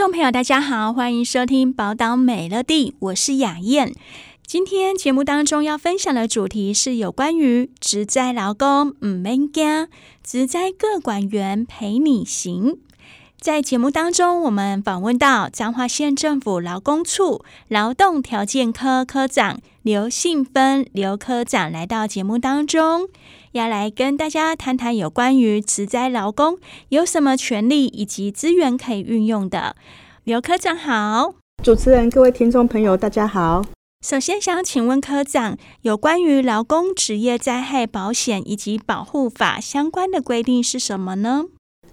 众朋友，大家好，欢迎收听《宝岛美乐蒂》，我是雅燕。今天节目当中要分享的主题是有关于职灾劳工唔免惊，职灾各管员陪你行。在节目当中，我们访问到彰化县政府劳工处劳动条件科科长刘信芬刘科长来到节目当中。要来跟大家谈谈有关于职灾劳工有什么权利以及资源可以运用的。刘科长好，主持人、各位听众朋友，大家好。首先想请问科长，有关于劳工职业灾害保险以及保护法相关的规定是什么呢？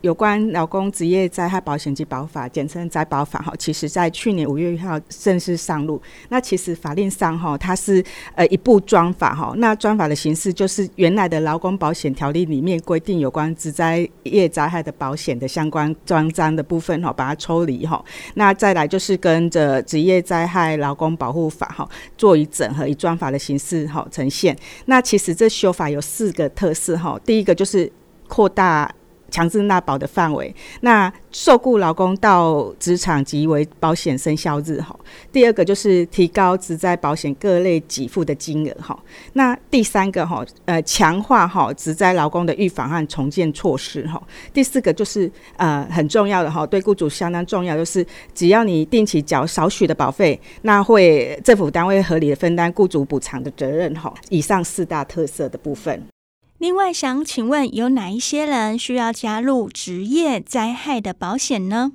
有关劳工职业灾害保险及保法，简称灾保法哈，其实在去年五月一号正式上路。那其实法令上哈，它是呃一部专法哈。那专法的形式就是原来的劳工保险条例里面规定有关职灾业灾害的保险的相关专章的部分哈，把它抽离哈。那再来就是跟着职业灾害劳工保护法哈，做一整合，以专法的形式哈呈现。那其实这修法有四个特色哈，第一个就是扩大。强制纳保的范围，那受雇劳工到职场即为保险生效日哈。第二个就是提高职灾保险各类给付的金额哈。那第三个哈，呃，强化哈职灾劳工的预防和重建措施哈。第四个就是呃很重要的哈，对雇主相当重要，就是只要你定期缴少许的保费，那会政府单位合理的分担雇主补偿的责任哈。以上四大特色的部分。另外，想请问有哪一些人需要加入职业灾害的保险呢？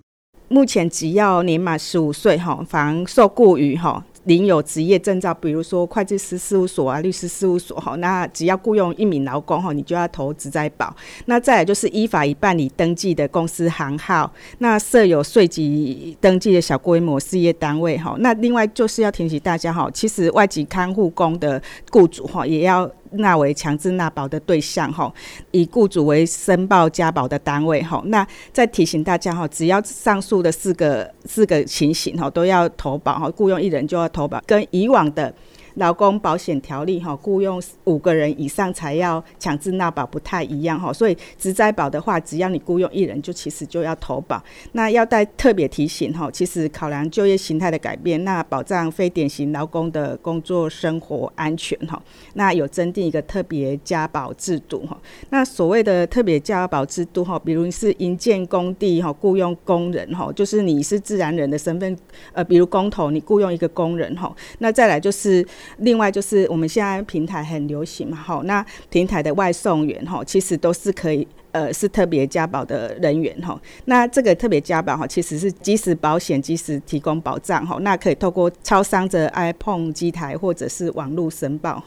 目前只要年满十五岁，哈，凡受雇于哈。领有职业证照，比如说会计师事务所啊、律师事务所哈，那只要雇佣一名劳工哈，你就要投职灾保。那再来就是依法已办理登记的公司行号，那设有税籍登记的小规模事业单位哈。那另外就是要提醒大家哈，其实外籍看护工的雇主哈，也要纳为强制纳保的对象哈，以雇主为申报加保的单位哈。那再提醒大家哈，只要上述的四个四个情形哈，都要投保哈，雇佣一人就要。投保跟以往的劳工保险条例哈，雇佣五个人以上才要强制纳保，不太一样哈。所以职灾保的话，只要你雇佣一人，就其实就要投保。那要带特别提醒哈，其实考量就业形态的改变，那保障非典型劳工的工作生活安全哈，那有增订一个特别加保制度哈。那所谓的特别加保制度哈，比如你是营建工地哈，雇佣工人哈，就是你是自然人的身份，呃，比如工头，你雇佣一个工人哈，那再来就是。另外就是我们现在平台很流行嘛，吼，那平台的外送员吼，其实都是可以，呃，是特别加保的人员吼。那这个特别加保哈，其实是即时保险，即时提供保障吼。那可以透过超商的 iPhone 机台或者是网络申报。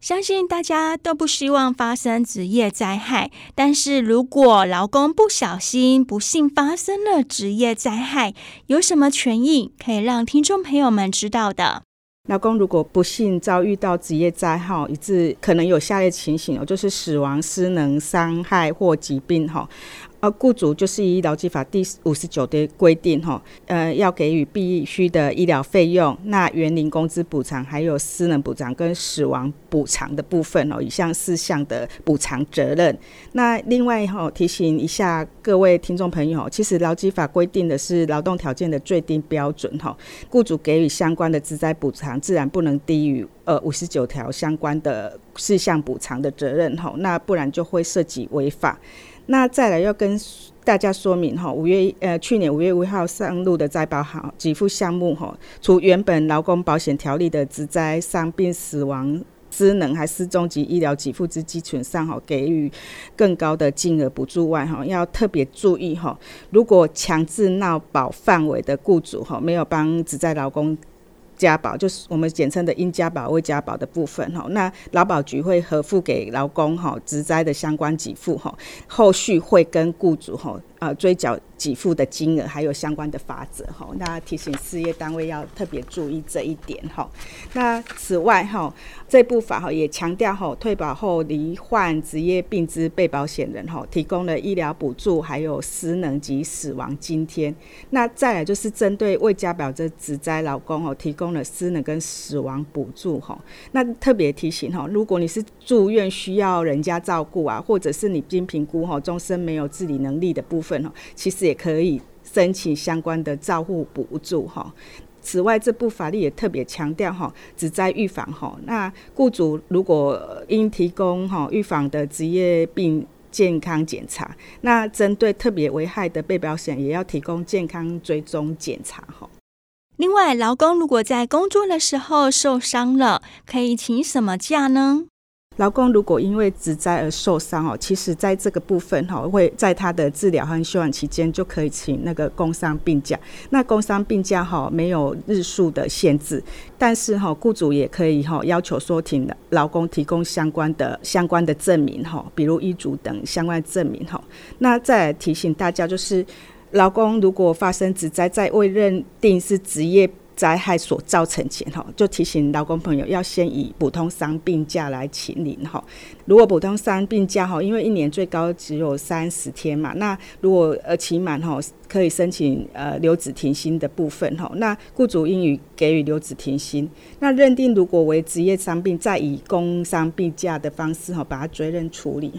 相信大家都不希望发生职业灾害，但是如果劳工不小心不幸发生了职业灾害，有什么权益可以让听众朋友们知道的？老公如果不幸遭遇到职业灾害，以致可能有下列情形哦，就是死亡、失能、伤害或疾病哈。呃，雇主就是依劳基法第五十九的规定，哈，呃，要给予必须的医疗费用、那员龄工资补偿，还有失能补偿跟死亡补偿的部分哦，以上四项的补偿责任。那另外哈，提醒一下各位听众朋友，其实劳基法规定的是劳动条件的最低标准哈，雇主给予相关的职灾补偿，自然不能低于呃五十九条相关的四项补偿的责任哈，那不然就会涉及违法。那再来要跟大家说明哈，五月呃去年五月五号上路的灾保好给付项目哈，除原本劳工保险条例的职灾伤病死亡失能还失踪及医疗给付之基础上哈，给予更高的金额补助外哈，要特别注意哈，如果强制纳保范围的雇主哈，没有帮职灾劳工。加保就是我们简称的因加保未加保的部分哈，那劳保局会核付给劳工哈职灾的相关给付哈，后续会跟雇主哈呃追缴给付的金额，还有相关的法则哈。那提醒事业单位要特别注意这一点哈。那此外哈，这部法哈也强调哈，退保后罹患职业病之被保险人哈，提供了医疗补助，还有失能及死亡津贴。那再来就是针对未加保的职灾劳工哦，提供了失能跟死亡补助哈。那特别提醒哈，如果你是住院需要人家照顾啊，或者是你经评估哈，终身没有自理能力的部分哈，其实也可以申请相关的照护补助哈。此外，这部法律也特别强调哈，职灾预防哈。那雇主如果应提供哈预防的职业病健康检查，那针对特别危害的被保险，也要提供健康追踪检查哈。另外，劳工如果在工作的时候受伤了，可以请什么假呢？劳工如果因为职灾而受伤哦，其实在这个部分哈，会在他的治疗和休养期间就可以请那个工伤病假。那工伤病假哈没有日数的限制，但是哈雇主也可以哈要求说，请劳工提供相关的相关的证明哈，比如医嘱等相关证明哈。那再提醒大家，就是劳工如果发生职灾，在未认定是职业灾害所造成前，哈，就提醒劳工朋友要先以普通伤病假来请领哈。如果普通伤病假哈，因为一年最高只有三十天嘛，那如果呃期满哈，可以申请呃留职停薪的部分哈。那雇主应予给予留职停薪。那认定如果为职业伤病，再以工伤病假的方式哈，把它追认处理。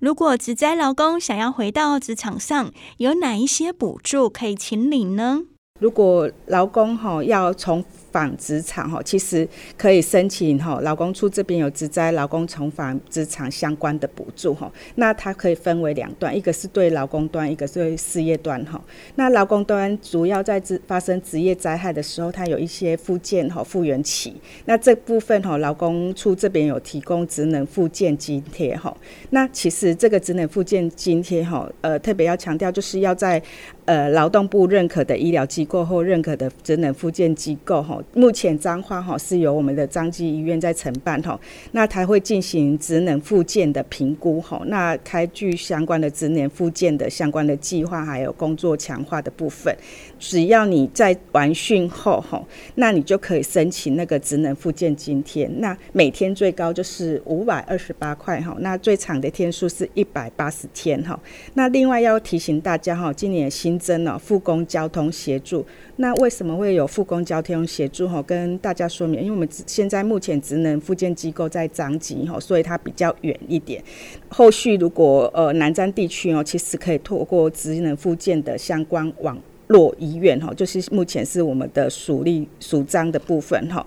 如果职灾劳工想要回到职场上，有哪一些补助可以请领呢？如果劳工哈要重返职场哈，其实可以申请哈，劳工处这边有职灾劳工重返职场相关的补助哈。那它可以分为两段，一个是对劳工端，一个是对事业端哈。那劳工端主要在职发生职业灾害的时候，它有一些复健哈复原期。那这部分哈，劳工处这边有提供职能复健津贴哈。那其实这个职能复健津贴哈，呃，特别要强调就是要在呃劳动部认可的医疗机构或认可的职能复健机构哈。目前彰化哈是由我们的彰基医院在承办哈，那他会进行职能复健的评估哈，那开具相关的职能复健的相关的计划，还有工作强化的部分。只要你在完训后哈，那你就可以申请那个职能复健津贴，那每天最高就是五百二十八块哈，那最长的天数是一百八十天哈。那另外要提醒大家哈，今年新增了复工交通协助。那为什么会有复工交通协助？哈，跟大家说明，因为我们现在目前职能复健机构在彰基哈，所以它比较远一点。后续如果呃南瞻地区哦，其实可以透过职能复健的相关网络医院哈，就是目前是我们的属立属彰的部分哈。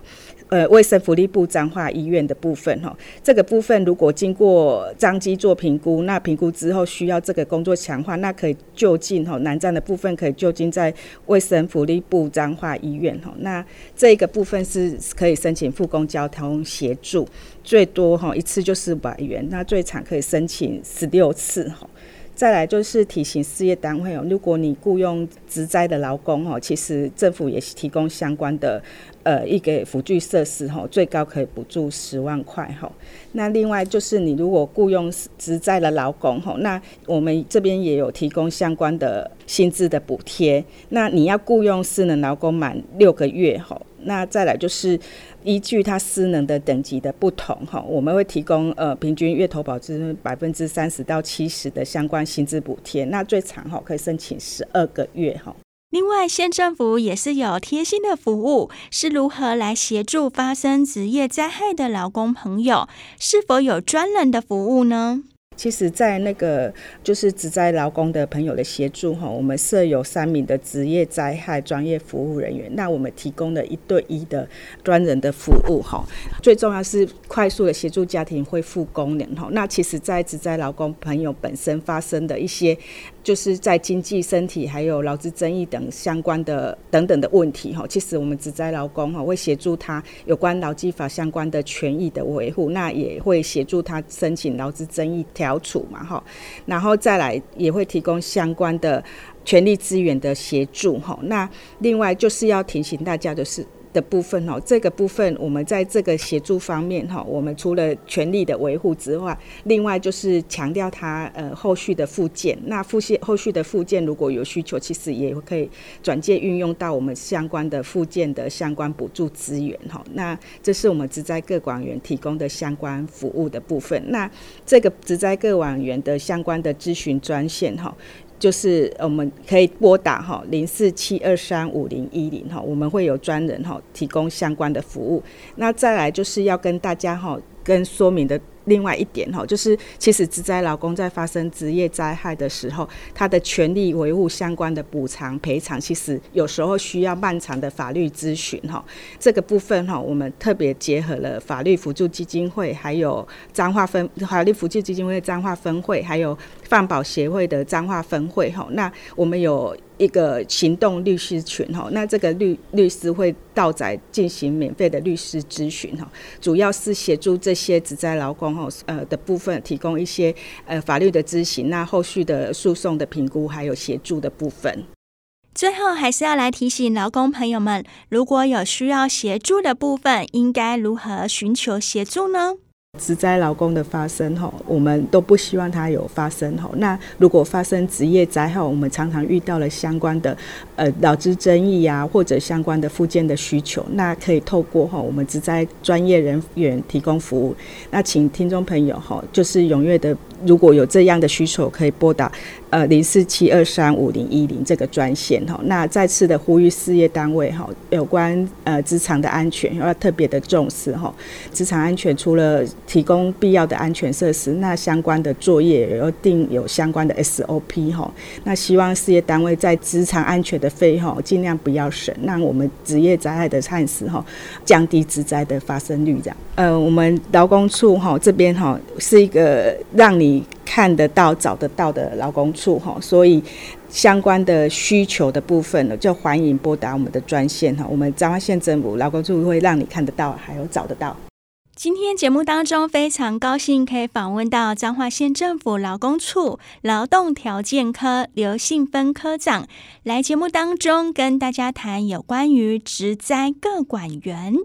呃，卫生福利部彰化医院的部分哈，这个部分如果经过彰基做评估，那评估之后需要这个工作强化，那可以就近哈南站的部分可以就近在卫生福利部彰化医院哈，那这个部分是可以申请复工交通协助，最多哈一次就是百元，那最长可以申请十六次哈。再来就是提醒事业单位哦，如果你雇佣职灾的劳工哦，其实政府也是提供相关的呃一个辅具设施哦，最高可以补助十万块哈。那另外就是你如果雇佣职灾的劳工哦，那我们这边也有提供相关的薪资的补贴。那你要雇佣失能劳工满六个月哈，那再来就是。依据他失能的等级的不同，哈，我们会提供呃平均月投保之百分之三十到七十的相关薪资补贴，那最长哈可以申请十二个月哈。另外，县政府也是有贴心的服务，是如何来协助发生职业灾害的劳工朋友？是否有专人的服务呢？其实，在那个就是职灾劳工的朋友的协助哈，我们设有三名的职业灾害专业服务人员，那我们提供了一对一的专人的服务哈。最重要是快速的协助家庭恢复功能哈。那其实，在职灾劳工朋友本身发生的一些。就是在经济、身体还有劳资争议等相关的等等的问题哈，其实我们职灾劳工哈会协助他有关劳基法相关的权益的维护，那也会协助他申请劳资争议调处嘛哈，然后再来也会提供相关的权利资源的协助哈。那另外就是要提醒大家的是。的部分哦，这个部分我们在这个协助方面哈，我们除了权利的维护之外，另外就是强调他呃后续的附件。那复健后续的附件如果有需求，其实也可以转介运用到我们相关的附件的相关补助资源哈。那这是我们职灾各管员提供的相关服务的部分。那这个职灾各管员的相关的咨询专线哈。就是我们可以拨打哈零四七二三五零一零哈，我们会有专人哈提供相关的服务。那再来就是要跟大家哈跟说明的。另外一点哈，就是其实职灾劳工在发生职业灾害的时候，他的权利维护相关的补偿赔偿，其实有时候需要漫长的法律咨询哈。这个部分哈，我们特别结合了法律辅助基金会，还有彰化分法律辅助基金会彰化分会，还有放保协会的彰化分会哈。那我们有。一个行动律师群哈，那这个律律师会到宅进行免费的律师咨询哈，主要是协助这些职灾劳工哈呃的部分，提供一些呃法律的咨询，那后续的诉讼的评估还有协助的部分。最后还是要来提醒劳工朋友们，如果有需要协助的部分，应该如何寻求协助呢？职灾劳工的发生吼，我们都不希望它有发生吼。那如果发生职业灾害，我们常常遇到了相关的呃劳资争议啊，或者相关的复健的需求，那可以透过吼我们职灾专业人员提供服务。那请听众朋友吼，就是踊跃的。如果有这样的需求，可以拨打呃零四七二三五零一零这个专线哈。那再次的呼吁事业单位吼，有关呃职场的安全要特别的重视吼。职场安全除了提供必要的安全设施，那相关的作业也要定有相关的 SOP 哈。那希望事业单位在职场安全的费用尽量不要省，让我们职业灾害的探视哈降低职灾的发生率这样。呃，我们劳工处哈这边哈是一个让。你看得到、找得到的劳工处哈，所以相关的需求的部分呢，就欢迎拨打我们的专线哈。我们彰化县政府劳工处会让你看得到，还有找得到。今天节目当中非常高兴可以访问到彰化县政府劳工处劳动条件科刘信芬科长，来节目当中跟大家谈有关于植栽各管员。